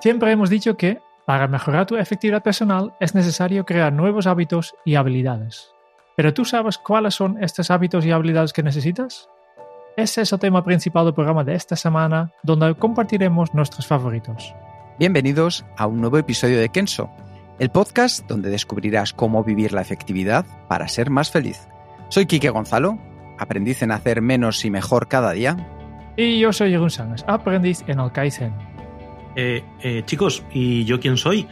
Siempre hemos dicho que para mejorar tu efectividad personal es necesario crear nuevos hábitos y habilidades. Pero ¿tú sabes cuáles son estos hábitos y habilidades que necesitas? Ese es el tema principal del programa de esta semana, donde compartiremos nuestros favoritos. Bienvenidos a un nuevo episodio de Kenso, el podcast donde descubrirás cómo vivir la efectividad para ser más feliz. Soy Quique Gonzalo, aprendiz en hacer menos y mejor cada día. Y yo soy Jeroen Sánchez, aprendiz en el Kaizen. Eh, eh, chicos, ¿y yo quién soy?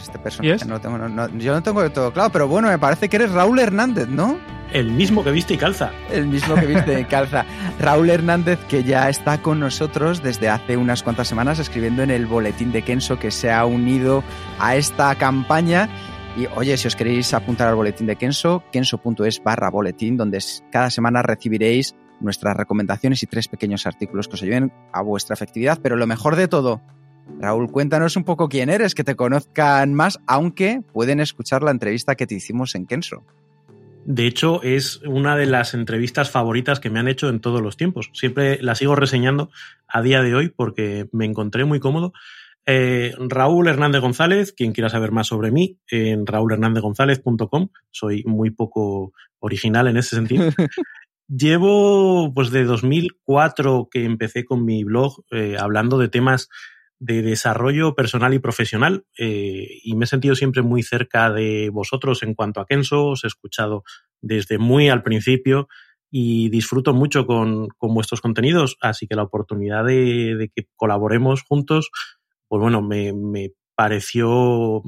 Este personaje no lo tengo, no, no, yo no tengo de todo claro, pero bueno, me parece que eres Raúl Hernández, ¿no? El mismo que viste y calza. El mismo que viste y calza. Raúl Hernández, que ya está con nosotros desde hace unas cuantas semanas escribiendo en el boletín de Kenso, que se ha unido a esta campaña. Y oye, si os queréis apuntar al boletín de Kenso, kenso.es barra boletín, donde cada semana recibiréis nuestras recomendaciones y tres pequeños artículos que os ayuden a vuestra efectividad. Pero lo mejor de todo, Raúl, cuéntanos un poco quién eres, que te conozcan más, aunque pueden escuchar la entrevista que te hicimos en Kenso. De hecho, es una de las entrevistas favoritas que me han hecho en todos los tiempos. Siempre la sigo reseñando a día de hoy porque me encontré muy cómodo. Eh, Raúl Hernández González, quien quiera saber más sobre mí, en raúlhernándezgonzález.com. Soy muy poco original en ese sentido. Llevo pues de 2004 que empecé con mi blog eh, hablando de temas de desarrollo personal y profesional eh, y me he sentido siempre muy cerca de vosotros en cuanto a Kenso, os he escuchado desde muy al principio y disfruto mucho con, con vuestros contenidos, así que la oportunidad de, que colaboremos juntos, pues bueno, me, me, pareció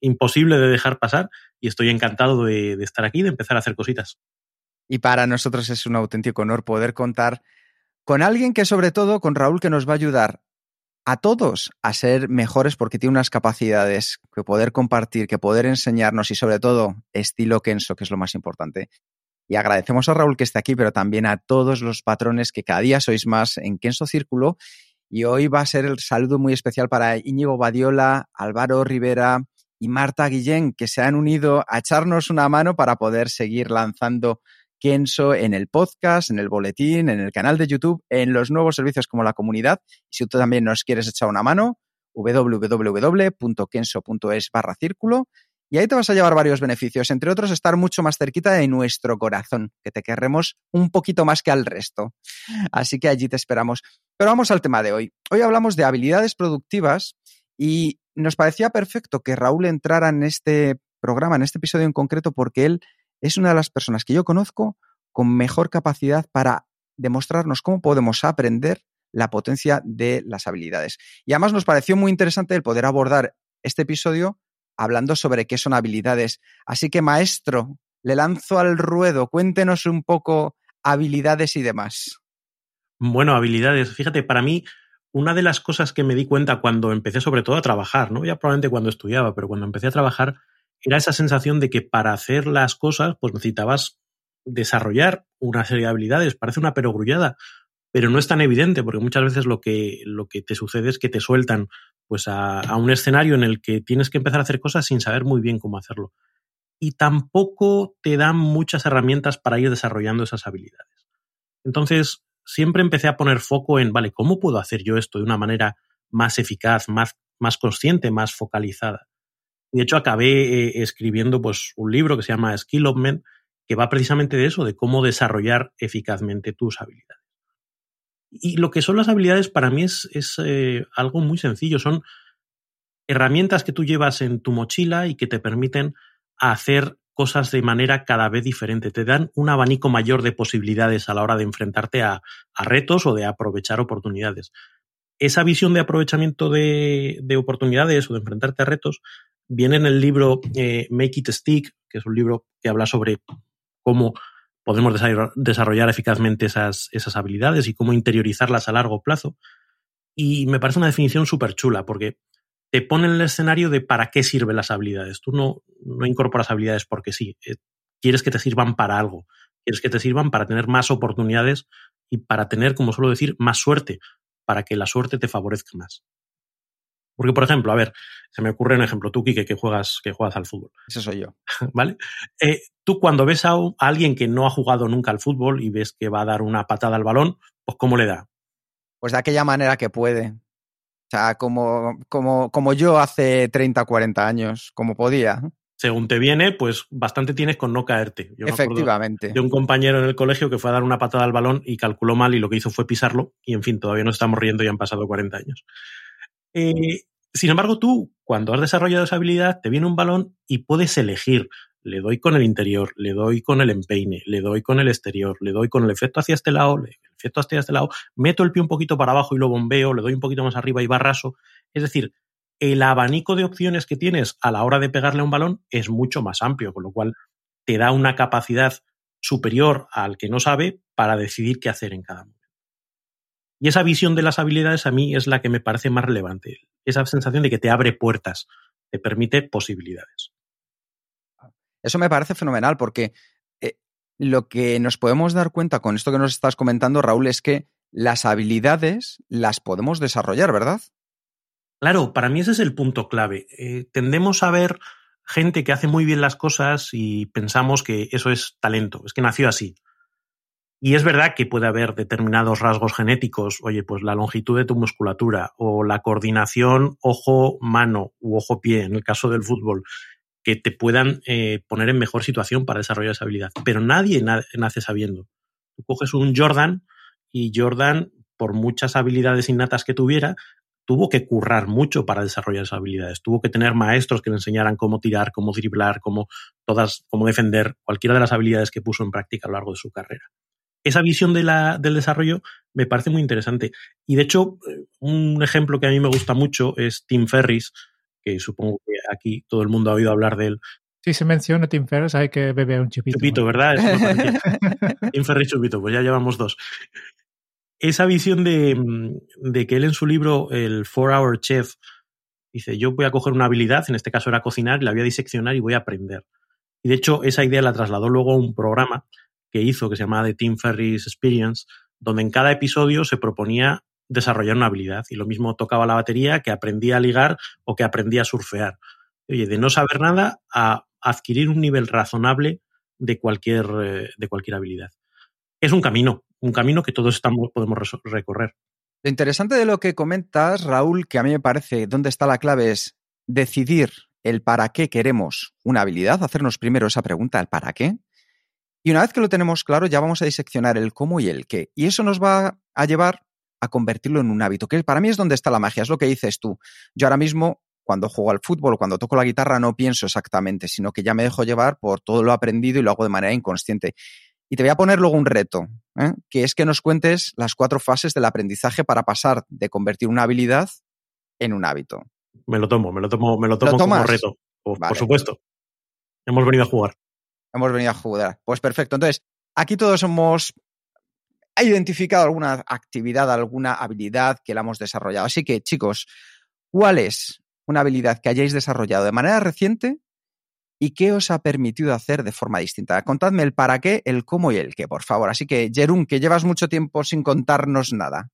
imposible de dejar pasar y estoy encantado de, de estar aquí, de empezar a hacer cositas. Y para nosotros es un auténtico honor poder contar con alguien que sobre todo, con Raúl, que nos va a ayudar a todos a ser mejores porque tiene unas capacidades que poder compartir, que poder enseñarnos y sobre todo estilo Kenso, que es lo más importante. Y agradecemos a Raúl que esté aquí, pero también a todos los patrones que cada día sois más en Kenso Círculo. Y hoy va a ser el saludo muy especial para Íñigo Badiola, Álvaro Rivera y Marta Guillén, que se han unido a echarnos una mano para poder seguir lanzando Kenso en el podcast, en el boletín, en el canal de YouTube, en los nuevos servicios como la comunidad. Si tú también nos quieres echar una mano, www.kenso.es barra círculo. Y ahí te vas a llevar varios beneficios, entre otros estar mucho más cerquita de nuestro corazón, que te querremos un poquito más que al resto. Así que allí te esperamos. Pero vamos al tema de hoy. Hoy hablamos de habilidades productivas y nos parecía perfecto que Raúl entrara en este programa, en este episodio en concreto, porque él es una de las personas que yo conozco con mejor capacidad para demostrarnos cómo podemos aprender la potencia de las habilidades. Y además nos pareció muy interesante el poder abordar este episodio hablando sobre qué son habilidades. Así que, maestro, le lanzo al ruedo. Cuéntenos un poco habilidades y demás. Bueno, habilidades. Fíjate, para mí, una de las cosas que me di cuenta cuando empecé sobre todo a trabajar, ¿no? Ya probablemente cuando estudiaba, pero cuando empecé a trabajar, era esa sensación de que para hacer las cosas, pues necesitabas desarrollar una serie de habilidades. Parece una perogrullada, pero no es tan evidente, porque muchas veces lo que, lo que te sucede es que te sueltan pues a, a, un escenario en el que tienes que empezar a hacer cosas sin saber muy bien cómo hacerlo. Y tampoco te dan muchas herramientas para ir desarrollando esas habilidades. Entonces, siempre empecé a poner foco en, vale, ¿cómo puedo hacer yo esto de una manera más eficaz, más, más consciente, más focalizada? De hecho, acabé eh, escribiendo pues, un libro que se llama Skill of Men, que va precisamente de eso, de cómo desarrollar eficazmente tus habilidades. Y lo que son las habilidades para mí es, es eh, algo muy sencillo. Son herramientas que tú llevas en tu mochila y que te permiten hacer cosas de manera cada vez diferente. Te dan un abanico mayor de posibilidades a la hora de enfrentarte a, a retos o de aprovechar oportunidades. Esa visión de aprovechamiento de, de oportunidades o de enfrentarte a retos viene en el libro eh, Make It Stick, que es un libro que habla sobre cómo podemos desarrollar eficazmente esas, esas habilidades y cómo interiorizarlas a largo plazo. Y me parece una definición súper chula, porque te pone en el escenario de para qué sirven las habilidades. Tú no, no incorporas habilidades porque sí. Eh, quieres que te sirvan para algo. Quieres que te sirvan para tener más oportunidades y para tener, como suelo decir, más suerte, para que la suerte te favorezca más. Porque, por ejemplo, a ver, se me ocurre un ejemplo, tú, Kike, que juegas, que juegas al fútbol. Ese soy yo. ¿Vale? Eh, tú cuando ves a, alguien que no ha jugado nunca al fútbol y ves que va a dar una patada al balón, pues ¿cómo le da? Pues de aquella manera que puede. O sea, como, como, como yo hace 30 o 40 años, como podía. Según te viene, pues bastante tienes con no caerte. Efectivamente. De un compañero en el colegio que fue a dar una patada al balón y calculó mal y lo que hizo fue pisarlo. Y en fin, todavía no estamos riendo y han pasado 40 años. Eh, sin embargo, tú, cuando has desarrollado esa habilidad, te viene un balón y puedes elegir. Le doy con el interior, le doy con el empeine, le doy con el exterior, le doy con el efecto hacia este lado, el efecto hacia este lado, meto el pie un poquito para abajo y lo bombeo, le doy un poquito más arriba y barraso. Es decir, el abanico de opciones que tienes a la hora de pegarle a un balón es mucho más amplio, con lo cual te da una capacidad superior al que no sabe para decidir qué hacer en cada momento. Y esa visión de las habilidades a mí es la que me parece más relevante. Esa sensación de que te abre puertas, te permite posibilidades. Eso me parece fenomenal porque eh, lo que nos podemos dar cuenta con esto que nos estás comentando, Raúl, es que las habilidades las podemos desarrollar, ¿verdad? Claro, para mí ese es el punto clave. Eh, tendemos a ver gente que hace muy bien las cosas y pensamos que eso es talento, es que nació así. Y es verdad que puede haber determinados rasgos genéticos, oye, pues la longitud de tu musculatura o la coordinación ojo-mano u ojo-pie, en el caso del fútbol, que te puedan eh, poner en mejor situación para desarrollar esa habilidad. Pero nadie nace sabiendo. Tú coges un Jordan y Jordan, por muchas habilidades innatas que tuviera, tuvo que currar mucho para desarrollar esas habilidades. Tuvo que tener maestros que le enseñaran cómo tirar, cómo driblar, cómo, todas, cómo defender, cualquiera de las habilidades que puso en práctica a lo largo de su carrera esa visión de la, del desarrollo me parece muy interesante. Y de hecho, un ejemplo que a mí me gusta mucho es Tim Ferris, que supongo que aquí todo el mundo ha oído hablar de él. Si se menciona Tim Ferris, hay que beber un chupito. Chupito, ¿verdad? Tim Ferris chupito, pues ya llevamos dos. Esa visión de, de que él en su libro, el Four Hour Chef, dice, yo voy a coger una habilidad, en este caso era cocinar, y la voy a diseccionar y voy a aprender. Y de hecho, esa idea la trasladó luego a un programa que hizo, que se llamaba The Tim Ferris Experience, donde en cada episodio se proponía desarrollar una habilidad. Y lo mismo tocaba la batería, que aprendía a ligar o que aprendía a surfear. Oye, de no saber nada a adquirir un nivel razonable de cualquier, eh, de cualquier habilidad. Es un camino, un camino que todos estamos, podemos recorrer. Lo interesante de lo que comentas, Raúl, que a mí me parece dónde está la clave es decidir el para qué queremos una habilidad, hacernos primero esa pregunta, el para qué, y una vez que lo tenemos claro, ya vamos a diseccionar el cómo y el qué. Y eso nos va a llevar a convertirlo en un hábito, que para mí es donde está la magia, es lo que dices tú. Yo ahora mismo, cuando juego al fútbol o cuando toco la guitarra, no pienso exactamente, sino que ya me dejo llevar por todo lo aprendido y lo hago de manera inconsciente. Y te voy a poner luego un reto, ¿eh? que es que nos cuentes las cuatro fases del aprendizaje para pasar de convertir una habilidad en un hábito. Me lo tomo, me lo tomo, me lo tomo como reto. por supuesto. Hemos venido a jugar. Hemos venido a jugar. Pues perfecto. Entonces, aquí todos hemos identificado alguna actividad, alguna habilidad que la hemos desarrollado. Así que, chicos, ¿cuál es una habilidad que hayáis desarrollado de manera reciente y qué os ha permitido hacer de forma distinta? Contadme el para qué, el cómo y el qué, por favor. Así que, Jerún, que llevas mucho tiempo sin contarnos nada.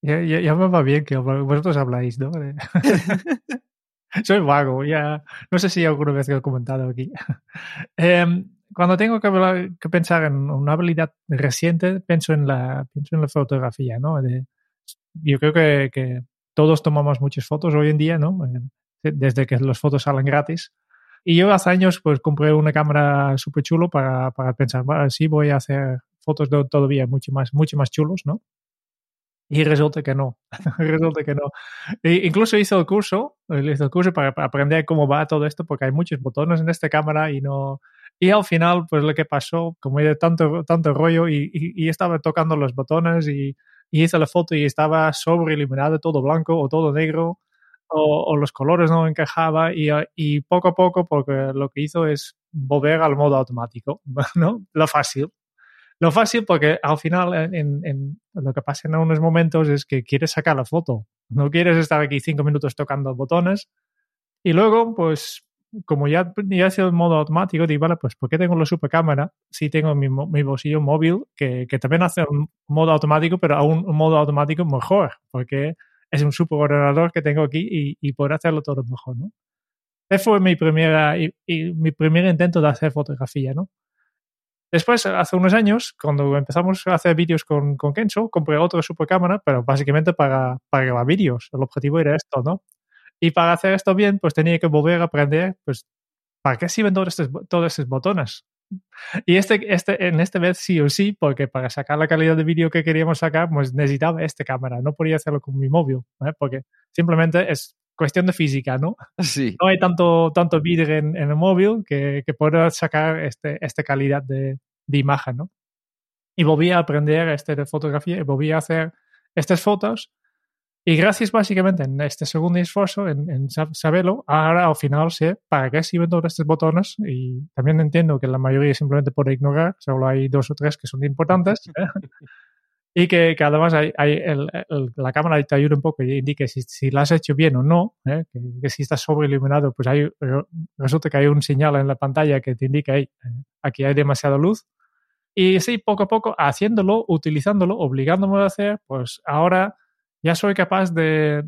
Ya, ya, me va bien que vosotros habláis, ¿no? Soy vago, ya. No sé si alguna vez lo he comentado aquí. Em, cuando tengo que, que, pensar en una habilidad reciente, pienso en la, pienso en la fotografía, ¿no? yo creo que, que, todos tomamos muchas fotos hoy en día, ¿no? Eh, desde que las fotos salen gratis. Y yo hace años pues compré una cámara súper chulo para, para pensar, bueno, sí voy a hacer fotos de, todavía mucho más, mucho más chulos, ¿no? Y resulta que no, resulta que no. E incluso hice el curso, hice el curso para, aprender cómo va todo esto, porque hay muchos botones en esta cámara y no... Y al final, pues lo que pasó, como hay tanto, tanto rollo y, y, estaba tocando los botones y, y, hice la foto y estaba sobre iluminado, todo blanco o todo negro. o, los colores no encajaba y, y, poco a poco porque lo que hizo es volver al modo automático, ¿no? Lo fácil. Lo fácil porque al final lo que pasa en unos momentos es que quieres sacar la foto, no quieres estar aquí cinco minutos tocando botones y luego pues como ya, ya sido el modo automático, digo, vale, pues ¿por qué tengo la super cámara si tengo mi, bolsillo móvil que, que, también hace un modo automático, pero aún un modo automático mejor? Porque es un super ordenador que tengo aquí y, y poder hacerlo todo mejor, ¿no? Ese fue mi, primera, mi primer intento de hacer fotografía, ¿no? Después, hace unos años, cuando empezamos a hacer vídeos con, con Kenzo, compré otra super cámara, pero básicamente para, para grabar vídeos. El objetivo era esto, ¿no? Y para hacer esto bien, pues tenía que volver a aprender, pues, ¿para qué sirven todos estos, todos estos botones? Y este, este, en este vez sí o sí, porque para sacar la calidad de vídeo que queríamos sacar, pues necesitaba esta cámara, no podía hacerlo con mi móvil, ¿eh? porque simplemente es cuestión de física, ¿no? Sí. No hay tanto, tanto vídeo en, en, el móvil que, que pueda sacar este, esta calidad de, de, imagen, ¿no? Y volví a aprender este de fotografía y volví a hacer estas fotos y gracias básicamente en este segundo esfuerzo, en, en saberlo, ahora al final sé para qué sirven todos estos botones y también entiendo que la mayoría simplemente por ignorar, solo hay dos o tres que son importantes. ¿eh? y que, que, además hay, hay el, el, la cámara te ayuda un poco y indique si, si la has hecho bien o no, ¿eh? que, que, si estás sobreiluminado, pues hay, resulta que hay un señal en la pantalla que te indica, hey, aquí hay demasiada luz. Y sí, poco a poco, haciéndolo, utilizándolo, obligándome a hacer, pues ahora ya soy capaz de,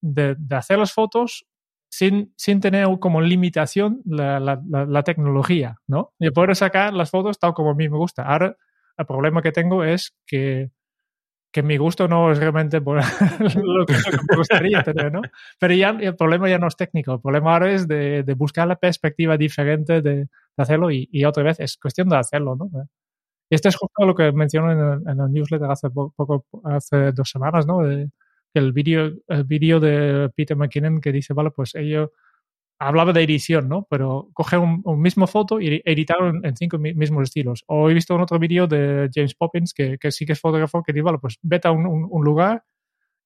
de, de hacer las fotos sin, sin, tener como limitación la, la, la, tecnología, ¿no? Y poder sacar las fotos tal como a mí me gusta. Ahora, el problema que tengo es que, que mi gusto no es realmente por lo, que, me gustaría tener, ¿no? Pero ya el problema ya no es técnico, el problema ahora es de, de buscar la perspectiva diferente de, de hacerlo y, y, otra vez es cuestión de hacerlo, ¿no? Esto es justo lo que menciono en el, en el newsletter hace poco, hace dos semanas, ¿no? De, el vídeo el vídeo de Peter McKinnon que dice, vale, pues ellos hablaba de edición, ¿no? Pero coge un, un mismo foto y editarlo en, en, cinco mismos estilos. O he visto en otro vídeo de James Poppins, que, que, sí que es fotógrafo, que dice, vale, pues vete a un, un, un, lugar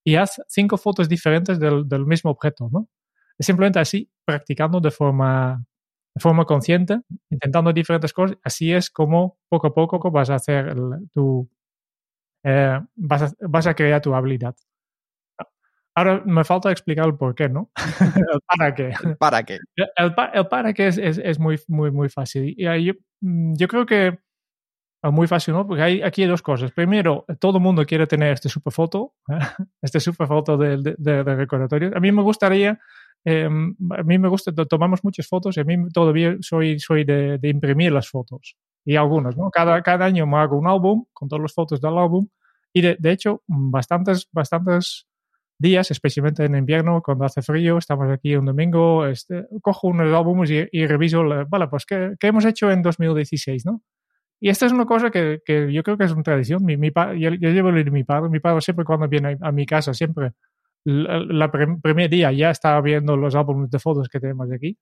y haz cinco fotos diferentes del, del, mismo objeto, ¿no? Es simplemente así, practicando de forma, de forma consciente, intentando diferentes cosas. Así es como poco a poco vas a hacer el, tu... Eh, vas, a, vas a crear tu habilidad. Ahora me falta explicar el por qué, ¿no? el para qué. El para qué. El, el para qué es, es, es, muy, muy, muy fácil. Y yo, mm, yo creo que muy fácil, ¿no? Porque hay aquí hay dos cosas. Primero, todo el mundo quiere tener este super foto, ¿eh? este super foto de, de, de, de, recordatorio. A mí me gustaría, eh, a mí me gusta, tomamos muchas fotos y a mí todavía soy, soy de, de imprimir las fotos. Y algunas, ¿no? Cada, cada año me hago un álbum con todas las fotos del álbum y de, de hecho, bastantes, bastantes días, especialmente en invierno, cuando hace frío, estamos aquí un domingo, este, cojo unos álbumes y, y reviso, vale, pues ¿qué, ¿qué, hemos hecho en 2016, ¿no? Y esta es una cosa que, que yo creo que es una tradición. Mi, mi yo, yo, llevo de mi padre, mi padre siempre cuando viene a, a mi casa, siempre, el primer día ya estaba viendo los álbumes de fotos que tenemos aquí.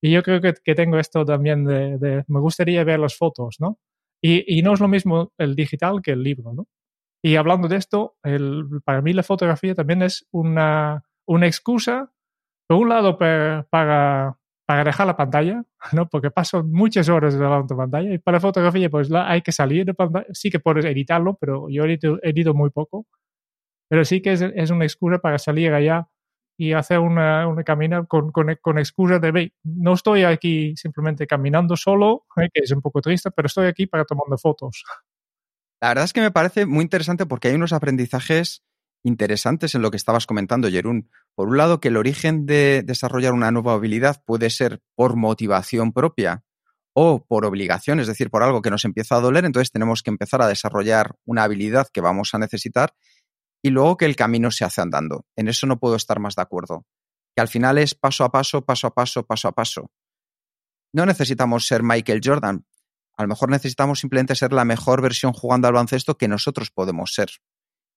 Y yo creo que, que tengo esto también de, de, me gustaría ver las fotos, ¿no? Y, y no es lo mismo el digital que el libro, ¿no? Y hablando de esto, el, para mí la fotografía también es una, una excusa, por un lado, per, para, para dejar la pantalla, ¿no? porque paso muchas horas delante de la pantalla, y para la fotografía, pues la, hay que salir de pantalla. Sí que puedes editarlo, pero yo edito, edito muy poco. Pero sí que es, es, una excusa para salir allá y hacer una, una camina con, con, con excusa de, no estoy aquí simplemente caminando solo, ¿eh? que es un poco triste, pero estoy aquí para tomando fotos. La verdad es que me parece muy interesante porque hay unos aprendizajes interesantes en lo que estabas comentando, Jerún. Por un lado, que el origen de desarrollar una nueva habilidad puede ser por motivación propia o por obligación, es decir, por algo que nos empieza a doler, entonces tenemos que empezar a desarrollar una habilidad que vamos a necesitar y luego que el camino se hace andando. En eso no puedo estar más de acuerdo. Que al final es paso a paso, paso a paso, paso a paso. No necesitamos ser Michael Jordan, a lo mejor necesitamos simplemente ser la mejor versión jugando al baloncesto que nosotros podemos ser.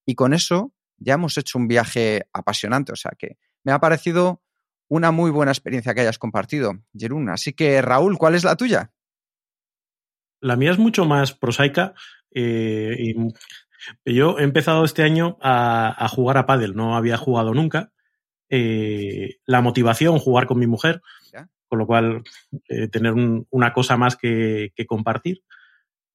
Y con eso ya hemos hecho un viaje apasionante. O sea que me ha parecido una muy buena experiencia que hayas compartido, Jerún. Así que, Raúl, ¿cuál es la tuya? La mía es mucho más prosaica. Eh, yo he empezado este año a, a, jugar a pádel. No había jugado nunca. eh, la motivación, jugar con mi mujer, con lo cual eh, tener una cosa más que, compartir.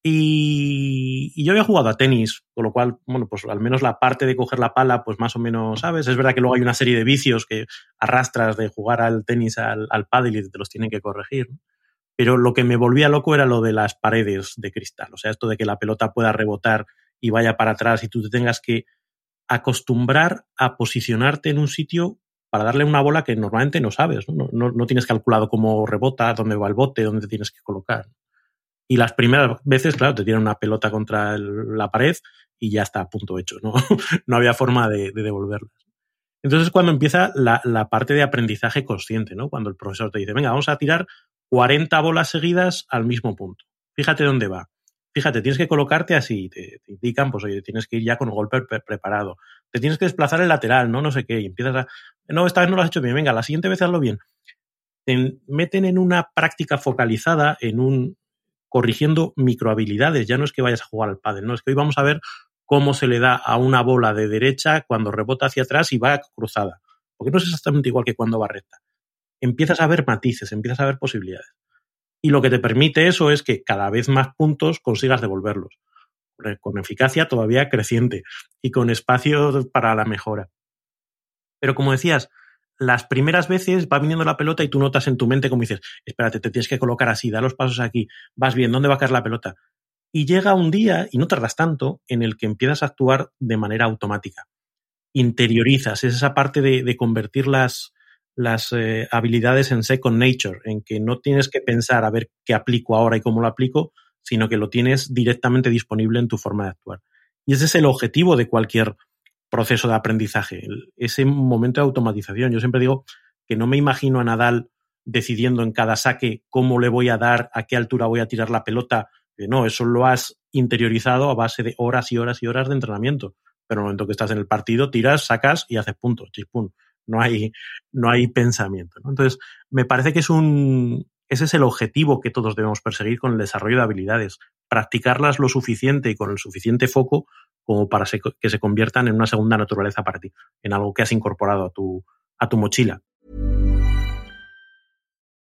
Y, yo había jugado a tenis, con lo cual, bueno, pues al menos la parte de coger la pala, pues más o menos, ¿sabes? Es verdad que luego hay una serie de vicios que arrastras de jugar al tenis al, al pádel y te los tienen que corregir. Pero lo que me volvía loco era lo de las paredes de cristal. O sea, esto de que la pelota pueda rebotar y vaya para atrás y tú te tengas que acostumbrar a posicionarte en un sitio para darle una bola que normalmente no sabes, ¿no? No, tienes calculado cómo rebota, dónde va el bote, dónde te tienes que colocar. Y las primeras veces, claro, te tiran una pelota contra la pared y ya está punto hecho, ¿no? no había forma de, devolverlas. Entonces cuando empieza la, parte de aprendizaje consciente, ¿no? Cuando el profesor te dice, venga, vamos a tirar 40 bolas seguidas al mismo punto. Fíjate dónde va fíjate, tienes que colocarte así, te, indican, pues oye, tienes que ir ya con golpe preparado, te tienes que desplazar el lateral, no, no sé qué, y empiezas a, no, esta vez no lo has hecho bien, venga, la siguiente vez hazlo bien. Te meten en una práctica focalizada, en un, corrigiendo microhabilidades, ya no es que vayas a jugar al pádel, no, es que hoy vamos a ver cómo se le da a una bola de derecha cuando rebota hacia atrás y va cruzada, porque no es exactamente igual que cuando va recta. Empiezas a ver matices, empiezas a ver posibilidades y lo que te permite eso es que cada vez más puntos consigas devolverlos, con eficacia todavía creciente y con espacio para la mejora. Pero como decías, las primeras veces va viniendo la pelota y tú notas en tu mente como dices, espérate, te tienes que colocar así, da los pasos aquí, vas bien, ¿dónde va a caer la pelota? Y llega un día, y no tardas tanto, en el que empiezas a actuar de manera automática. Interiorizas, es esa parte de, convertir las, las eh, habilidades en second nature, en que no tienes que pensar a ver qué aplico ahora y cómo lo aplico, sino que lo tienes directamente disponible en tu forma de actuar. Y ese es el objetivo de cualquier proceso de aprendizaje, ese momento de automatización. Yo siempre digo que no me imagino a Nadal decidiendo en cada saque cómo le voy a dar, a qué altura voy a tirar la pelota. No, eso lo has interiorizado a base de horas y horas y horas de entrenamiento. Pero en el momento que estás en el partido, tiras, sacas y haces puntos, chispun no hay, no hay pensamiento. Entonces, me parece que es un, ese es el objetivo que todos debemos perseguir con el desarrollo de habilidades, practicarlas lo suficiente y con el suficiente foco como para que se conviertan en una segunda naturaleza para ti, en algo que has incorporado a tu, a tu mochila.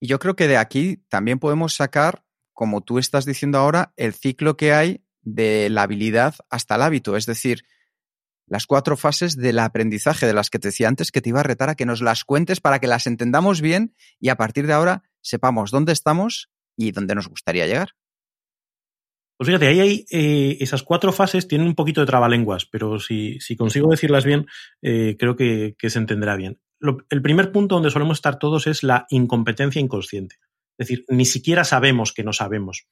Y yo creo que de aquí también podemos sacar, como tú estás diciendo ahora, el ciclo que hay de la habilidad hasta el hábito, es decir, las cuatro fases del aprendizaje de las que te decía antes, que te iba a retar a que nos las cuentes para que las entendamos bien y a partir de ahora sepamos dónde estamos y dónde nos gustaría llegar. Pues fíjate, ahí hay eh, esas cuatro fases, tienen un poquito de trabalenguas, pero si, si consigo decirlas bien, eh, creo que, se entenderá bien. El primer punto donde solemos estar todos es la incompetencia inconsciente. Es decir, ni siquiera sabemos que no sabemos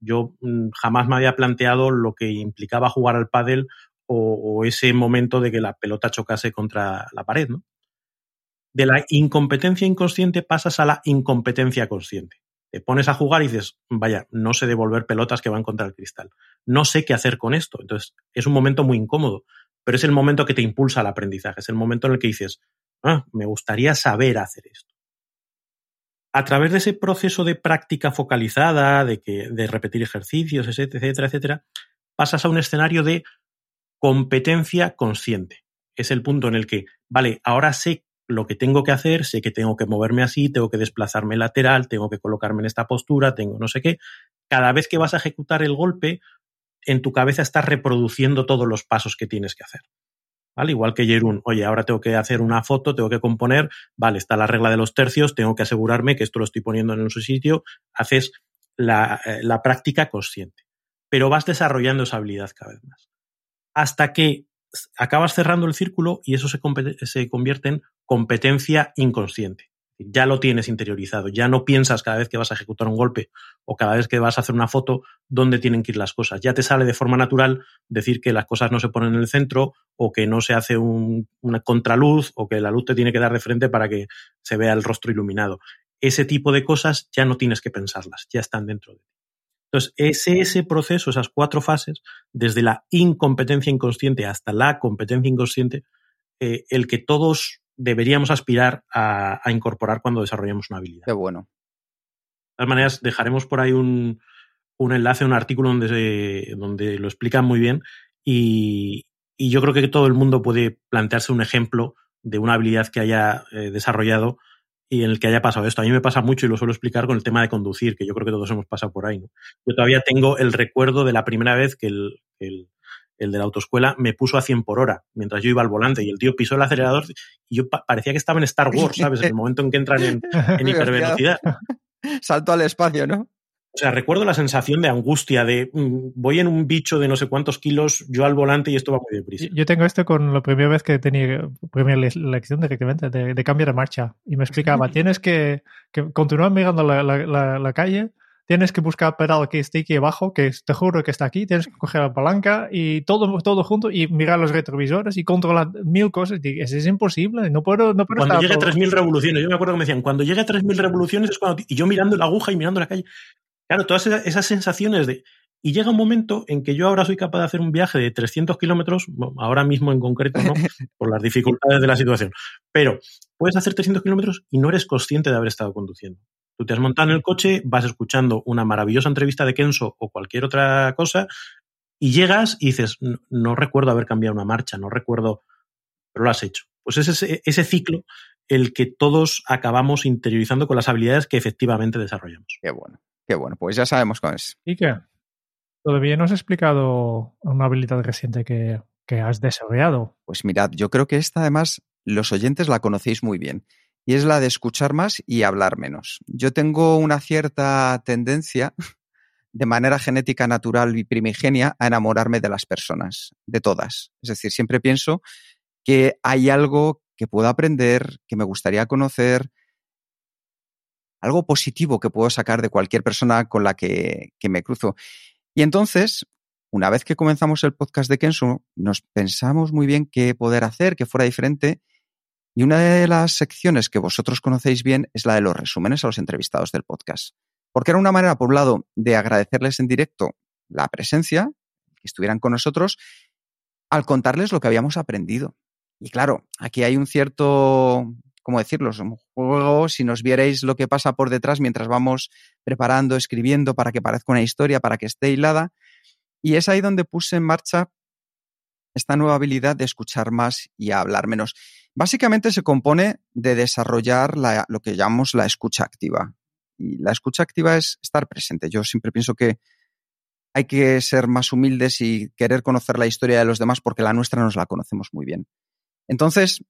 yo mm, jamás me había planteado lo que implicaba jugar al pádel o, ese momento de que la pelota chocase contra la pared. De la incompetencia inconsciente pasas a la incompetencia consciente. Te pones a jugar y dices, vaya, no sé devolver pelotas que van contra el cristal. No sé qué hacer con esto. Entonces, es un momento muy incómodo, pero es el momento que te impulsa al aprendizaje. Es el momento en el que dices, ah, me gustaría saber hacer esto a través de ese proceso de práctica focalizada, de, que, de repetir ejercicios, etcétera, etcétera, pasas a un escenario de competencia consciente. Es el punto en el que, vale, ahora sé lo que tengo que hacer, sé que tengo que moverme así, tengo que desplazarme lateral, tengo que colocarme en esta postura, tengo no sé qué. Cada vez que vas a ejecutar el golpe, en tu cabeza estás reproduciendo todos los pasos que tienes que hacer. Igual que Jerún, oye, ahora tengo que hacer una foto, tengo que componer, vale, está la regla de los tercios, tengo que asegurarme que esto lo estoy poniendo en su sitio, haces la, eh, la práctica consciente. Pero vas desarrollando esa habilidad cada vez más. Hasta que acabas cerrando el círculo y eso se, se convierte en competencia inconsciente ya lo tienes interiorizado, ya no piensas cada vez que vas a ejecutar un golpe o cada vez que vas a hacer una foto dónde tienen que ir las cosas. Ya te sale de forma natural decir que las cosas no se ponen en el centro o que no se hace una contraluz o que la luz te tiene que dar de frente para que se vea el rostro iluminado. Ese tipo de cosas ya no tienes que pensarlas, ya están dentro de ti. Entonces, ese, ese proceso, esas cuatro fases, desde la incompetencia inconsciente hasta la competencia inconsciente, eh, el que todos deberíamos aspirar a, incorporar cuando desarrollemos una habilidad. Qué bueno. De todas maneras, dejaremos por ahí un, un enlace, un artículo donde, donde lo explican muy bien y, y, yo creo que todo el mundo puede plantearse un ejemplo de una habilidad que haya eh, desarrollado y en el que haya pasado esto. A mí me pasa mucho y lo suelo explicar con el tema de conducir, que yo creo que todos hemos pasado por ahí. ¿no? Yo todavía tengo el recuerdo de la primera vez que el, el el de la autoescuela, me puso a 100 por hora mientras yo iba al volante y el tío pisó el acelerador y yo parecía que estaba en Star Wars, ¿sabes? En el momento en que entran en, en hipervelocidad. Salto al espacio, ¿no? O sea, recuerdo la sensación de angustia, de mm, voy en un bicho de no sé cuántos kilos, yo al volante y esto va muy deprisa. Yo tengo esto con la primera vez que tenía, primera lección directamente, de, de cambiar de marcha. Y me explicaba, tienes que, que continuar mirando la, la, la calle tienes que buscar el pedal que esté aquí abajo, que te juro que está aquí, tienes que coger la palanca y todo, todo junto y mirar los retrovisores y controlar mil cosas. Y eso es imposible, no puedo, no puedo Cuando llegue a 3.000 revoluciones, yo me acuerdo que me decían, cuando llegue a 3.000 revoluciones es cuando... Y yo mirando la aguja y mirando la calle. Claro, todas esas, sensaciones de... Y llega un momento en que yo ahora soy capaz de hacer un viaje de 300 kilómetros, ahora mismo en concreto no, por las dificultades de la situación, pero puedes hacer 300 kilómetros y no eres consciente de haber estado conduciendo. Tú te has montado en el coche, vas escuchando una maravillosa entrevista de Kenso o cualquier otra cosa y llegas y dices, no, recuerdo haber cambiado una marcha, no recuerdo, pero lo has hecho. Pues es ese, ese ciclo el que todos acabamos interiorizando con las habilidades que efectivamente desarrollamos. Qué bueno, qué bueno, pues ya sabemos cómo es. ¿Y qué? Todavía no has explicado una habilidad reciente que, que has desarrollado. Pues mirad, yo creo que esta además los oyentes la conocéis muy bien y es la de escuchar más y hablar menos. Yo tengo una cierta tendencia, de manera genética natural y primigenia, a enamorarme de las personas, de todas. Es decir, siempre pienso que hay algo que puedo aprender, que me gustaría conocer, algo positivo que puedo sacar de cualquier persona con la que, que me cruzo. Y entonces, una vez que comenzamos el podcast de Kenzo, nos pensamos muy bien qué poder hacer, que fuera diferente, y una de las secciones que vosotros conocéis bien es la de los resúmenes a los entrevistados del podcast. Porque era una manera, por un lado, de agradecerles en directo la presencia, que estuvieran con nosotros, al contarles lo que habíamos aprendido. Y claro, aquí hay un cierto, ¿cómo decirlo? Un juego, si nos vierais lo que pasa por detrás mientras vamos preparando, escribiendo para que parezca una historia, para que esté hilada. Y es ahí donde puse en marcha esta nueva habilidad de escuchar más y hablar menos. Básicamente se compone de desarrollar lo que llamamos la escucha activa. Y la escucha activa es estar presente. Yo siempre pienso que hay que ser más humildes y querer conocer la historia de los demás porque la nuestra nos la conocemos muy bien. Entonces,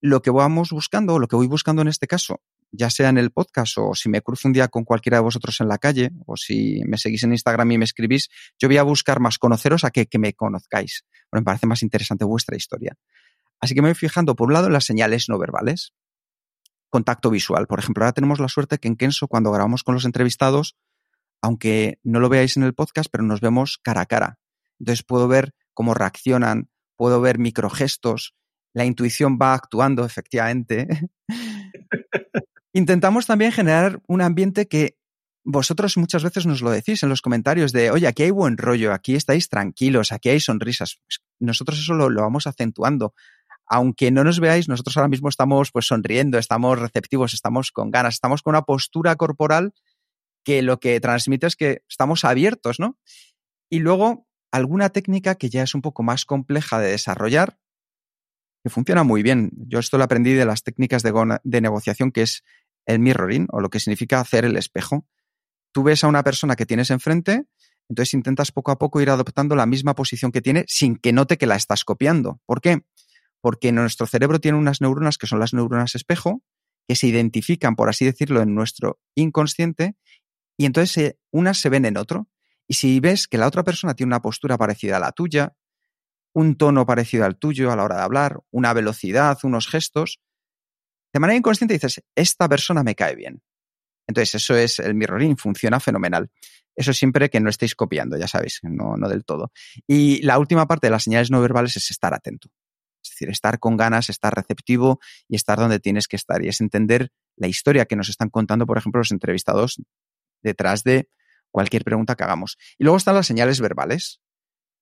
lo que vamos buscando, lo que voy buscando en este caso, ya sea en el podcast o si me cruzo un día con cualquiera de vosotros en la calle o si me seguís en Instagram y me escribís, yo voy a buscar más conoceros a que, me conozcáis. Me parece más interesante vuestra historia. Así que me voy fijando, por un lado, en las señales no verbales. Contacto visual. Por ejemplo, ahora tenemos la suerte que en Kenso, cuando grabamos con los entrevistados, aunque no lo veáis en el podcast, pero nos vemos cara a cara. Entonces puedo ver cómo reaccionan, puedo ver microgestos, la intuición va actuando efectivamente. Intentamos también generar un ambiente que vosotros muchas veces nos lo decís en los comentarios de, oye, aquí hay buen rollo, aquí estáis tranquilos, aquí hay sonrisas. Pues nosotros eso lo, lo vamos acentuando aunque no nos veáis, nosotros ahora mismo estamos pues sonriendo, estamos receptivos, estamos con ganas, estamos con una postura corporal que lo que transmite es que estamos abiertos, ¿no? Y luego alguna técnica que ya es un poco más compleja de desarrollar, funciona muy bien. Yo esto lo aprendí de las técnicas de, de negociación, que es el mirroring, o lo que significa hacer el espejo. Tú ves a una persona que tienes enfrente, Entonces intentas poco a poco ir adoptando la misma posición que tiene sin que note que la estás copiando. ¿Por qué? Porque nuestro cerebro tiene unas neuronas que son las neuronas espejo, que se identifican, por así decirlo, en nuestro inconsciente, y entonces unas se ven en otro. Y si ves que la otra persona tiene una postura parecida a la tuya, un tono parecido al tuyo a la hora de hablar, una velocidad, unos gestos, de manera inconsciente dices, esta persona me cae bien. Entonces, eso es el mirroring, funciona fenomenal. Eso siempre que no estéis copiando, ya sabéis, no, no del todo. Y la última parte de las señales no verbales es estar atento. Es decir, estar con ganas, estar receptivo y estar donde tienes que estar. Y es entender la historia que nos están contando, por ejemplo, los entrevistados detrás de cualquier pregunta que hagamos. Y luego están las señales verbales.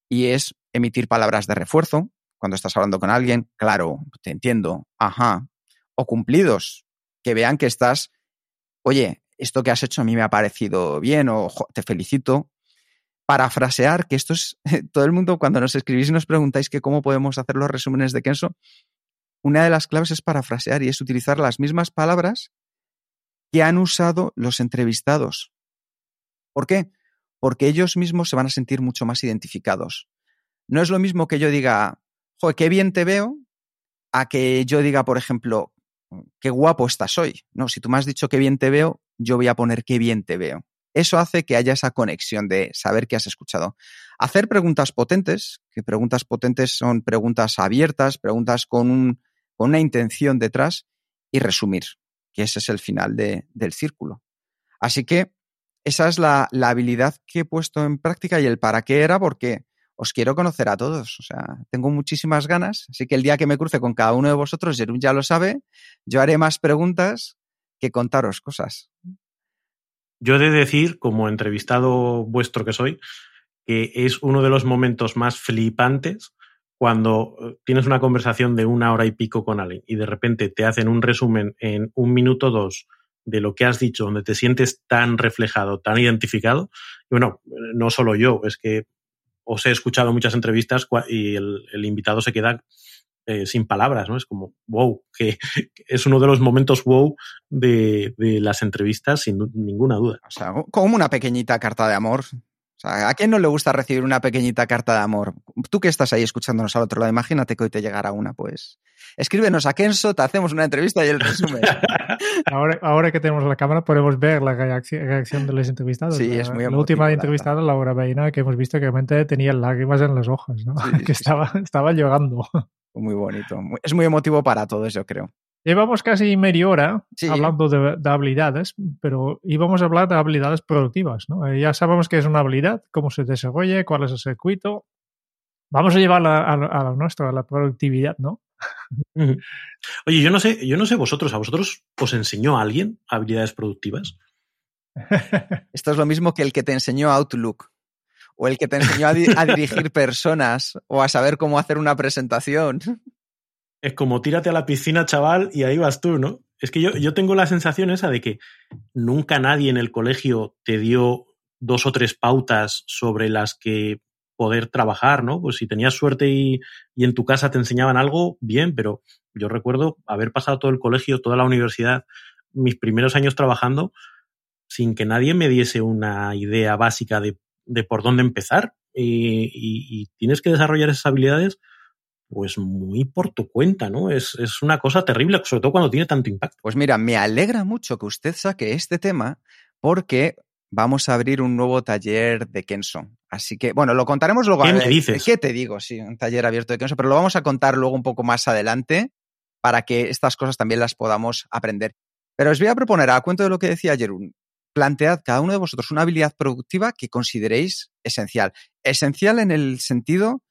Y es emitir palabras de refuerzo. Cuando estás hablando con alguien, claro, te entiendo, ajá. O cumplidos, que vean que estás oye, esto que has hecho a mí me ha parecido bien o te felicito. Parafrasear, que esto es todo el mundo cuando nos escribís y nos preguntáis que cómo podemos hacer los resúmenes de Kenso, una de las claves es parafrasear y es utilizar las mismas palabras que han usado los entrevistados. ¿Por qué? Porque ellos mismos se van a sentir mucho más identificados. No es lo mismo que yo diga, joder, qué bien te veo, a que yo diga, por ejemplo, qué guapo estás hoy. No, si tú me has dicho qué bien te veo, yo voy a poner qué bien te veo. Eso hace que haya esa conexión de saber que has escuchado. Hacer preguntas potentes, que preguntas potentes son preguntas abiertas, preguntas con, un, con una intención detrás, y resumir, que ese es el final de, del círculo. Así que esa es la, la habilidad que he puesto en práctica y el para qué era, porque os quiero conocer a todos. O sea, tengo muchísimas ganas. Así que el día que me cruce con cada uno de vosotros, Jerún ya lo sabe, yo haré más preguntas que contaros cosas. Yo he de decir, como entrevistado vuestro que soy, que es uno de los momentos más flipantes cuando eh, tienes una conversación de una hora y pico con alguien y de repente te hacen un resumen en un minuto dos de lo que has dicho, donde te sientes tan reflejado, tan identificado. Y bueno, no solo yo, es que os he escuchado muchas entrevistas y el, invitado se queda eh, sin palabras, ¿no? Es como, wow, que, es uno de los momentos wow de, de, las entrevistas, sin ninguna duda. O sea, como una pequeñita carta de amor. O sea, ¿a quién no le gusta recibir una pequeñita carta de amor? Tú que estás ahí escuchándonos al otro lado, imagínate que hoy te llegara una, pues. Escríbenos a Kenso, te hacemos una entrevista y el resumen. ahora, ahora que tenemos la cámara podemos ver la reacción, de los entrevistados. Sí, es muy La última entrevistada, Laura Beina, que hemos visto que realmente tenía lágrimas en las hojas, ¿no? que estaba, estaba llorando. Muy bonito. Es muy emotivo para todos, yo creo. Llevamos casi media hora hablando de, habilidades, pero íbamos a hablar de habilidades productivas. ¿no? Eh, ya sabemos qué es una habilidad, cómo se desarrolla, cuál es el circuito. Vamos a llevarla a, a, a nuestra, a la productividad, ¿no? Oye, yo no sé, yo no sé vosotros, ¿a vosotros os enseñó alguien habilidades productivas? Esto es lo mismo que el que te enseñó Outlook o el que te enseñó a, a dirigir personas o a saber cómo hacer una presentación. Es como tírate a la piscina, chaval, y ahí vas tú, ¿no? Es que yo, yo tengo la sensación esa de que nunca nadie en el colegio te dio dos o tres pautas sobre las que poder trabajar, ¿no? Pues si tenías suerte y, y, en tu casa te enseñaban algo, bien, pero yo recuerdo haber pasado todo el colegio, toda la universidad, mis primeros años trabajando, sin que nadie me diese una idea básica de, de por dónde empezar. Y, y, y, tienes que desarrollar esas habilidades pues muy por tu cuenta, ¿no? Es, es, una cosa terrible, sobre todo cuando tiene tanto impacto. Pues mira, me alegra mucho que usted saque este tema porque vamos a abrir un nuevo taller de Kenso. Así que, bueno, lo contaremos luego. ¿Qué me dices? ¿Qué te digo? Sí, un taller abierto de Kenso, pero lo vamos a contar luego un poco más adelante para que estas cosas también las podamos aprender. Pero os voy a proponer, a cuento de lo que decía Jerún, plantead cada uno de vosotros una habilidad productiva que consideréis esencial. Esencial en el sentido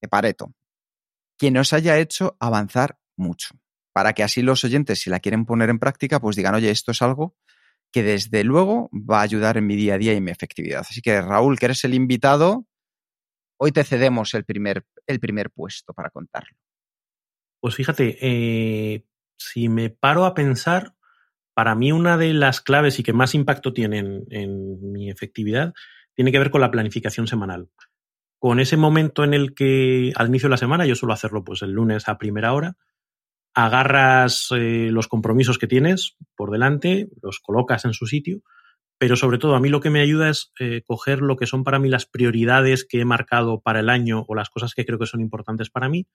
de Pareto, que nos haya hecho avanzar mucho. Para que así los oyentes, si la quieren poner en práctica, pues digan, oye, esto es algo que desde luego va a ayudar en mi día a día y mi efectividad. Así que Raúl, que eres el invitado, hoy te cedemos el primer, el primer puesto para contarlo. Pues fíjate, eh, si me paro a pensar, para mí una de las claves y que más impacto tienen en mi efectividad tiene que ver con la planificación semanal con ese momento en el que al inicio de la semana, yo suelo hacerlo pues el lunes a primera hora, agarras eh, los compromisos que tienes por delante, los colocas en su sitio pero sobre todo a mí lo que me ayuda es eh, coger lo que son para mí las prioridades que he marcado para el año o las cosas que creo que son importantes para mí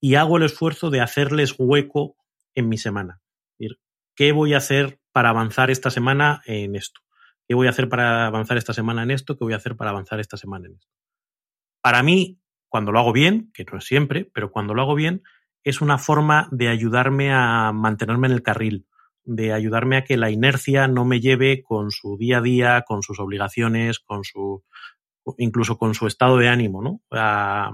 y hago el esfuerzo de hacerles hueco en mi semana. ¿Qué voy a hacer para avanzar esta semana en esto? ¿Qué voy a hacer para avanzar esta semana en esto? ¿Qué voy a hacer para avanzar esta semana en esto? Para mí, cuando lo hago bien, que no es siempre, pero cuando lo hago bien, es una forma de ayudarme a mantenerme en el carril, de ayudarme a que la inercia no me lleve con su día a día, con sus obligaciones, con su incluso con su estado de ánimo, ¿no? A,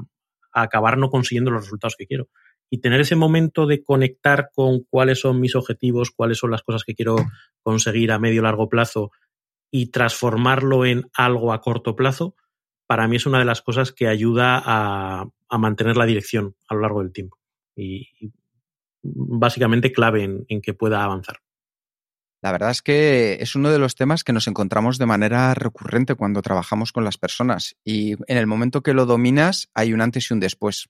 a acabar no consiguiendo los resultados que quiero. Y tener ese momento de conectar con cuáles son mis objetivos, cuáles son las cosas que quiero conseguir a medio largo plazo y transformarlo en algo a corto plazo, para mí es una de las cosas que ayuda a, a mantener la dirección a lo largo del tiempo. Y, y básicamente clave en, en que pueda avanzar. La verdad es que es uno de los temas que nos encontramos de manera recurrente cuando trabajamos con las personas y en el momento que lo dominas hay un antes y un después.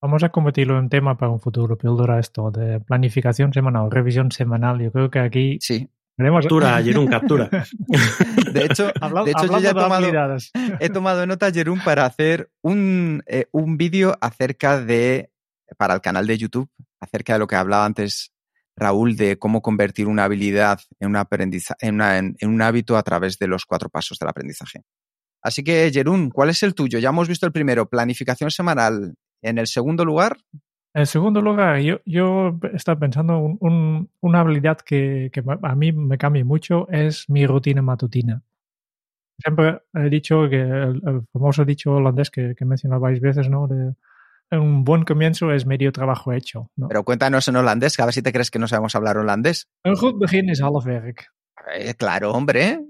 Vamos a convertirlo en tema para un futuro, píldora esto de planificación semanal, revisión semanal. Yo creo que aquí Sí. Veremos... Captura, Jerún, captura. De hecho, Habla- de hecho yo ya he tomado, he tomado nota, Jerún, para hacer un, eh, un vídeo acerca de, para el canal de YouTube, acerca de lo que hablaba antes Raúl, de cómo convertir una habilidad en, una aprendiza- en, una- en- en un hábito a través de los cuatro pasos del aprendizaje. Así que, Jerún, ¿cuál es el tuyo? Ya hemos visto el primero, planificación semanal. En el segundo lugar, En segundo lugar, yo, yo estaba pensando un, un- una habilidad que, que a mí me cambia mucho es mi rutina matutina. Siempre he dicho que el, el famoso dicho holandés que, que he mencionado varias veces, ¿no? De, un buen comienzo es medio trabajo hecho. ¿no? pero cuéntanos en holandés, que a ver si te crees que no sabemos hablar holandés. Un goed begin is half werk. Eh, claro, hombre.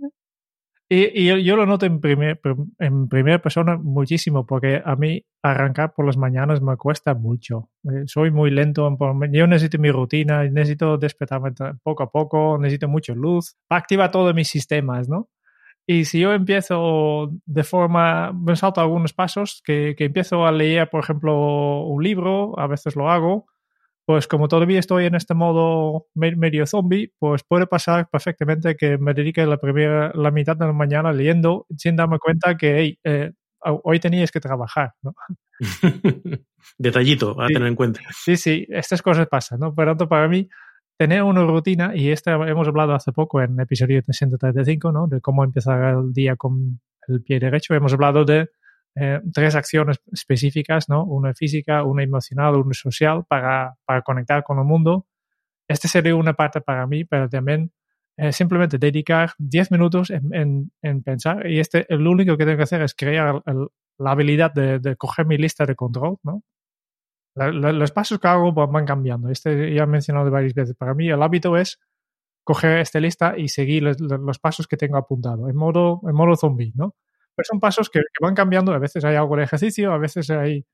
Y, y yo, yo lo noto en, primer, en primera persona muchísimo, porque a mí arrancar por las mañanas me cuesta mucho. Eh, soy muy lento. Yo necesito mi rutina, necesito despertarme poco a poco, necesito mucha luz. Activa todos mis sistemas, ¿no? Y si yo empiezo de forma, me salto algunos pasos, que, que empiezo a leer, por ejemplo, un libro, a veces lo hago, pues como todavía estoy en este modo me- medio zombie, pues puede pasar perfectamente que me dedique la primera, la mitad de la mañana leyendo sin darme cuenta que hey, eh, hoy tenías que trabajar, ¿no? Detallito a Sí. tener en cuenta. Sí, sí, estas cosas pasan, ¿no? Por tanto, para mí, tener una rutina, y esta hemos hablado hace poco en el episodio 135, ¿no? De cómo empezar el día con el pie derecho. Hemos hablado de eh, tres acciones específicas, ¿no? Una física, una emocional, una social, para, para conectar con el mundo. Este sería una parte para mí, pero también eh, simplemente dedicar 10 minutos en, en, en pensar. Y este, lo único que tengo que hacer es crear la habilidad de, de coger mi lista de control, ¿no? Los pasos que hago van cambiando. Este ya he mencionado varias veces. Para mí el hábito es coger esta lista y seguir los, los pasos que tengo apuntado, en modo, en modo zombie, ¿no? Pero son pasos que, que van cambiando. A veces hay algo de ejercicio, a veces hay,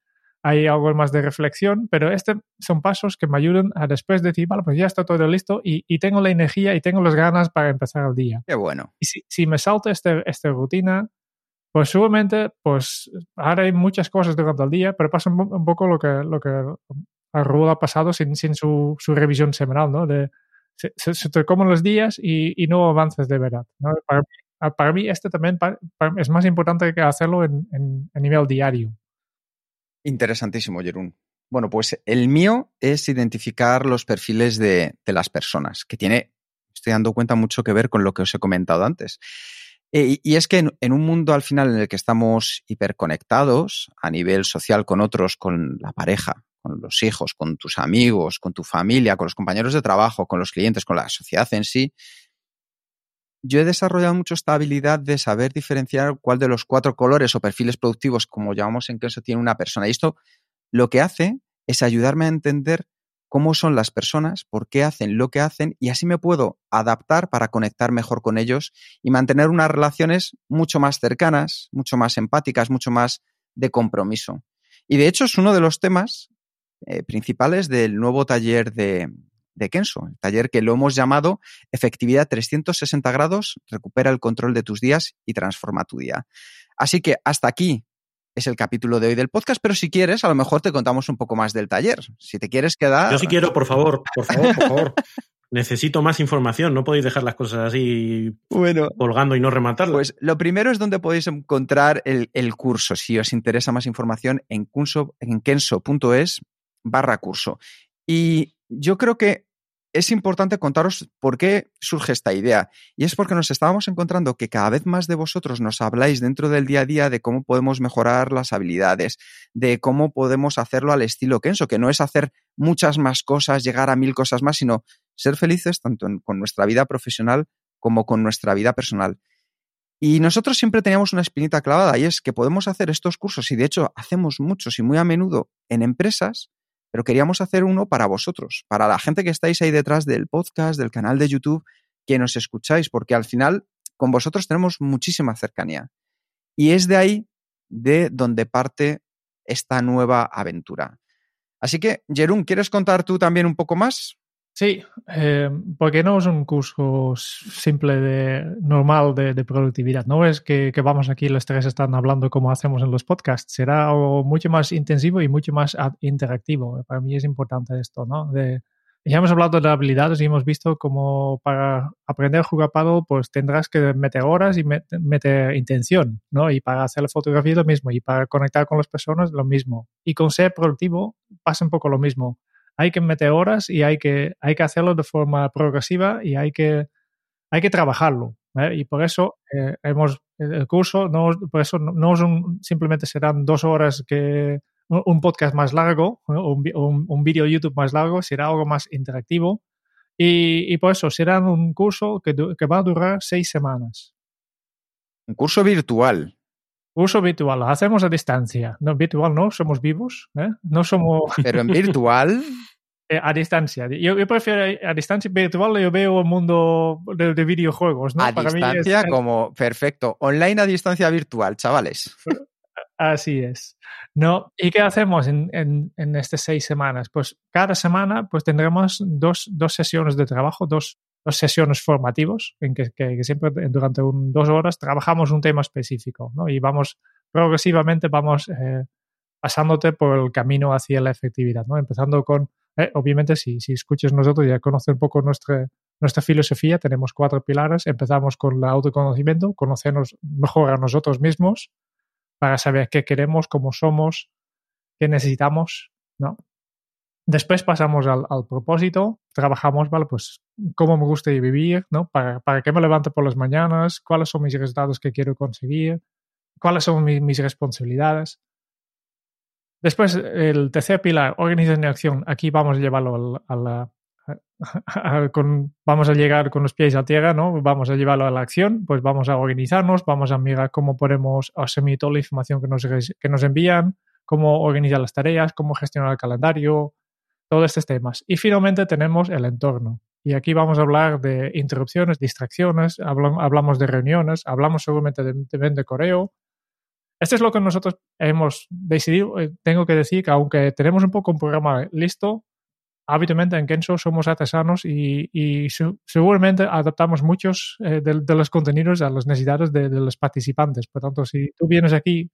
hay algo más de reflexión, pero este son pasos que me ayudan a después decir, vale, pues ya está todo listo y, y tengo la energía y tengo las ganas para empezar el día. Qué bueno. Y si, si me salto este, esta rutina, pues seguramente, pues haré muchas cosas durante el día, pero pasa un, un poco lo que, lo que a Raúl ha pasado sin, sin su, su revisión semanal, ¿no? De, se, se- se te comen los días y, y no avances de verdad. ¿no? Para, mí- para mí, este también es más importante que hacerlo en, a nivel diario. Interesantísimo, Jerún. Bueno, pues el mío es identificar los perfiles de, las personas, que tiene, estoy dando cuenta, mucho que ver con lo que os he comentado antes. Y, y es que en, en un mundo al final en el que estamos hiperconectados a nivel social con otros, con la pareja, con los hijos, con tus amigos, con tu familia, con los compañeros de trabajo, con los clientes, con la sociedad en sí, yo he desarrollado mucho esta habilidad de saber diferenciar cuál de los cuatro colores o perfiles productivos, como llamamos en Kenso, tiene una persona. Y esto lo que hace es ayudarme a entender cómo son las personas, por qué hacen lo que hacen y así me puedo adaptar para conectar mejor con ellos y mantener unas relaciones mucho más cercanas, mucho más empáticas, mucho más de compromiso. Y de hecho es uno de los temas eh, principales del nuevo taller de, de Kenso, el taller que lo hemos llamado Efectividad 360 grados, recupera el control de tus días y transforma tu día. Así que hasta aquí es el capítulo de hoy del podcast, pero si quieres, a lo mejor te contamos un poco más del taller. Si te quieres quedar... Yo sí quiero, por favor, por favor, por favor. necesito más información, no podéis dejar las cosas así Bueno, colgando y no rematarlas. Pues lo primero es donde podéis encontrar el, el curso, si os interesa más información, en, curso, en kenso.es barra curso. Y yo creo que es importante contaros por qué surge esta idea. Y es porque nos estábamos encontrando que cada vez más de vosotros nos habláis dentro del día a día de cómo podemos mejorar las habilidades, de cómo podemos hacerlo al estilo Kenso, que no es hacer muchas más cosas, llegar a mil cosas más, sino ser felices tanto con nuestra vida profesional como con nuestra vida personal. Y nosotros siempre teníamos una espinita clavada y es que podemos hacer estos cursos y de hecho hacemos muchos y muy a menudo en empresas, pero queríamos hacer uno para vosotros, para la gente que estáis ahí detrás del podcast, del canal de YouTube, que nos escucháis, porque al final con vosotros tenemos muchísima cercanía. Y es de ahí de donde parte esta nueva aventura. Así que, Jerún, ¿quieres contar tú también un poco más? Sí, eh, porque no es un curso simple de normal de, de productividad. No es que, que, vamos aquí los tres están hablando como hacemos en los podcasts. Será algo mucho más intensivo y mucho más interactivo. Para mí es importante esto, ¿no? De, ya hemos hablado de habilidades y hemos visto como para aprender a jugar paddle, pues tendrás que meter horas y met, meter intención, ¿no? Y para hacer la fotografía lo mismo y para conectar con las personas lo mismo. Y con ser productivo pasa un poco lo mismo hay que meter horas y hay que, hay que hacerlo de forma progresiva y hay que, hay que trabajarlo. ¿eh? Y por eso eh, hemos, el curso, no, por eso no, es un, simplemente serán dos horas que un podcast más largo, un, un, un vídeo YouTube más largo, será algo más interactivo. Y, y por eso será un curso que, que va a durar seis semanas. Un curso virtual. Uso virtual, lo hacemos a distancia. No, virtual no, somos vivos, ¿eh? No somos... Pero en virtual... eh, a distancia. Yo, yo, prefiero a distancia virtual, yo veo el mundo de, de videojuegos, ¿no? A Para distancia es... como, perfecto. Online a distancia virtual, chavales. Así es. ¿No? ¿Y qué hacemos en, en, en, estas seis semanas? Pues cada semana pues tendremos dos, dos sesiones de trabajo, dos, dos sesiones formativos en que, siempre durante un, dos horas trabajamos un tema específico ¿no? y vamos progresivamente vamos eh, pasándote por el camino hacia la efectividad, ¿no? empezando con, eh, obviamente si, si escuchas nosotros ya conoces un poco nuestra, nuestra filosofía, tenemos cuatro pilares, empezamos con el autoconocimiento, conocernos mejor a nosotros mismos para saber qué queremos, cómo somos, qué necesitamos, ¿no? Después pasamos al, al, propósito, trabajamos. Pues cómo me gusta vivir, ¿no? Para, qué me levanto por las mañanas, cuáles son mis resultados que quiero conseguir, cuáles son mis, responsabilidades. Después, el tercer pilar, organización y acción. Aquí vamos a llevarlo a la, a, a, con, vamos a llegar con los pies a tierra, ¿no? Vamos a llevarlo a la acción, pues vamos a organizarnos, vamos a mirar cómo podemos asumir toda la información que nos, que nos envían, cómo organizar las tareas, cómo gestionar el calendario, todos estos temas. Y finalmente tenemos el entorno. Y aquí vamos a hablar de interrupciones, distracciones, hablamos de reuniones, hablamos seguramente de, de, correo. Esto es lo que nosotros hemos decidido. Eh, Tengo que decir que aunque tenemos un poco un programa listo, habitualmente en Kenso somos artesanos y, y seguramente adaptamos muchos eh, de, los contenidos a las necesidades de, los participantes. Por tanto, si tú vienes aquí,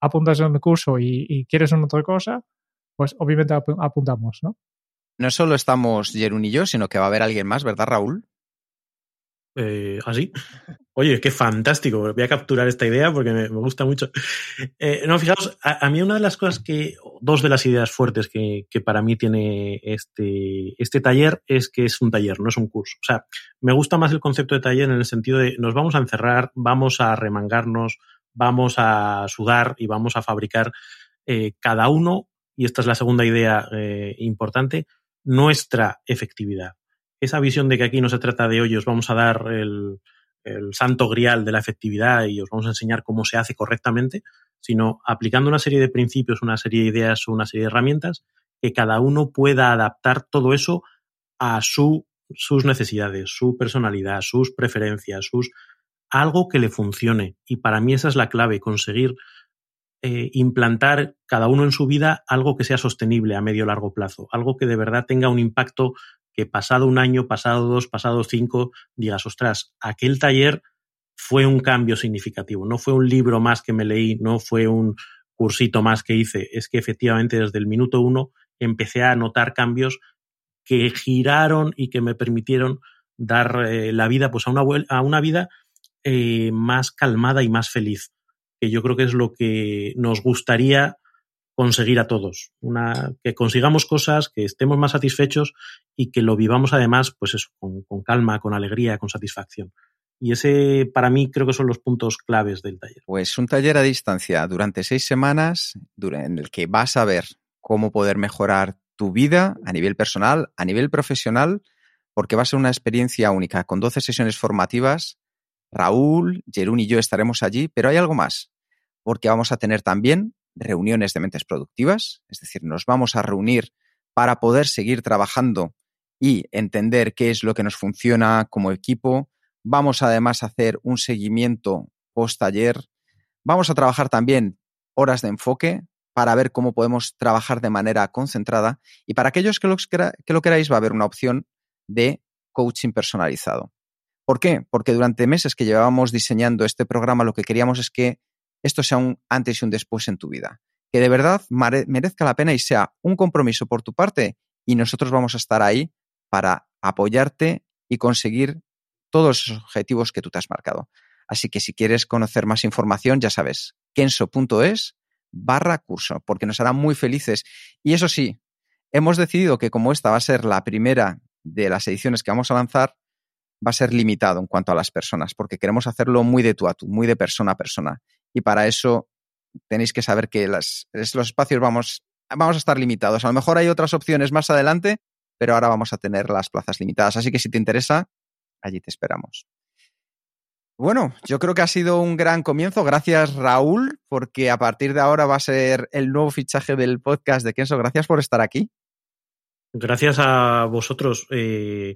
apuntas en el curso y, quieres otra cosa, pues obviamente ap apuntamos, ¿no? No solo estamos Jerún y yo, sino que va a haber alguien más, ¿verdad, Raúl? Eh, ¿Así? Oye, qué fantástico. Voy a capturar esta idea porque me, me gusta mucho. Eh, no, fijaos, a, a, mí una de las cosas que, dos de las ideas fuertes que, que, para mí tiene este, este taller es que es un taller, no es un curso. O sea, me gusta más el concepto de taller en el sentido de nos vamos a encerrar, vamos a remangarnos, vamos a sudar y vamos a fabricar eh, cada uno, y esta es la segunda idea eh, importante, nuestra efectividad esa visión de que aquí no se trata de hoy os vamos a dar el, el, santo grial de la efectividad y os vamos a enseñar cómo se hace correctamente, sino aplicando una serie de principios, una serie de ideas o una serie de herramientas que cada uno pueda adaptar todo eso a su, sus necesidades, su personalidad, sus preferencias, sus algo que le funcione. Y para mí esa es la clave, conseguir eh, implantar cada uno en su vida algo que sea sostenible a medio largo plazo, algo que de verdad tenga un impacto que pasado un año, pasado dos, pasado cinco, digas, ostras, aquel taller fue un cambio significativo, no fue un libro más que me leí, no fue un cursito más que hice, es que efectivamente desde el minuto uno empecé a notar cambios que giraron y que me permitieron dar eh, la vida pues a una, a una vida eh, más calmada y más feliz, que yo creo que es lo que nos gustaría conseguir a todos. Una, que consigamos cosas, que estemos más satisfechos y que lo vivamos además, pues eso, con, con, calma, con alegría, con satisfacción. Y ese, para mí, creo que son los puntos claves del taller. Pues un taller a distancia durante seis semanas, en el que vas a ver cómo poder mejorar tu vida a nivel personal, a nivel profesional, porque va a ser una experiencia única, con 12 sesiones formativas. Raúl, Jerún y yo estaremos allí, pero hay algo más, porque vamos a tener también reuniones de mentes productivas, es decir, nos vamos a reunir para poder seguir trabajando y entender qué es lo que nos funciona como equipo. Vamos además a hacer un seguimiento post taller. Vamos a trabajar también horas de enfoque para ver cómo podemos trabajar de manera concentrada. Y para aquellos que lo, que lo queráis, va a haber una opción de coaching personalizado. ¿Por qué? Porque durante meses que llevábamos diseñando este programa, lo que queríamos es que esto sea un antes y un después en tu vida. Que de verdad merezca la pena y sea un compromiso por tu parte y nosotros vamos a estar ahí para apoyarte y conseguir todos esos objetivos que tú te has marcado. Así que si quieres conocer más información, ya sabes, kenso.es barra curso, porque nos hará muy felices. Y eso sí, hemos decidido que como esta va a ser la primera de las ediciones que vamos a lanzar, va a ser limitado en cuanto a las personas, porque queremos hacerlo muy de tú a tú, muy de persona a persona y para eso tenéis que saber que los espacios vamos, vamos a estar limitados. A lo mejor hay otras opciones más adelante, pero ahora vamos a tener las plazas limitadas. Así que si te interesa, allí te esperamos. Bueno, yo creo que ha sido un gran comienzo. Gracias, Raúl, porque a partir de ahora va a ser el nuevo fichaje del podcast de Kenso. Gracias por estar aquí. Gracias a vosotros. Eh,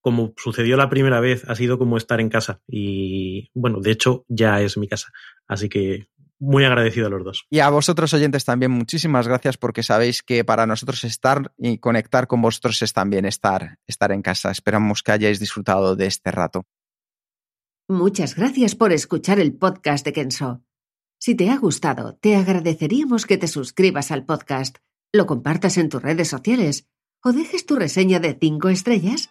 como sucedió la primera vez, ha sido como estar en casa. Y bueno, de hecho, ya es mi casa. Así que muy agradecido a los dos. Y a vosotros oyentes también muchísimas gracias porque sabéis que para nosotros estar y conectar con vosotros es también estar, estar en casa. Esperamos que hayáis disfrutado de este rato. Muchas gracias por escuchar el podcast de Kenso. Si te ha gustado, te agradeceríamos que te suscribas al podcast, lo compartas en tus redes sociales o dejes tu reseña de 5 estrellas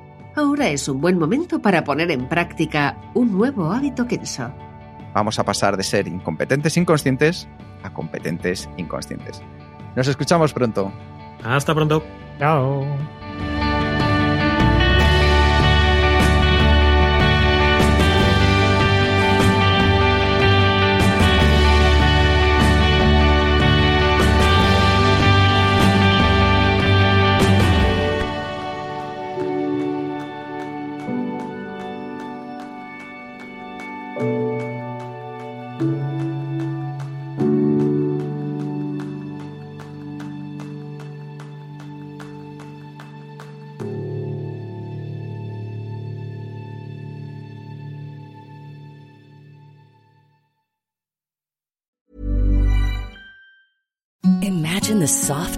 ahora es un buen momento para poner en práctica un nuevo hábito Kenso. Vamos a pasar de ser incompetentes inconscientes a competentes inconscientes. Nos escuchamos pronto. Hasta pronto. Chao.